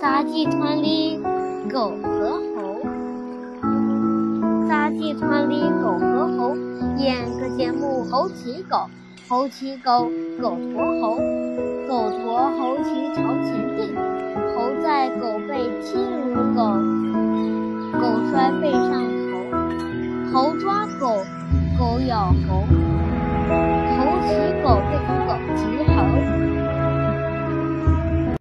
杂技团里狗和猴，杂技团里狗和猴演个节目，猴骑狗，猴骑狗，狗驮猴，狗驮猴骑朝前进，猴在狗背亲如狗，狗摔背上头，猴抓狗，狗咬猴，猴骑狗背。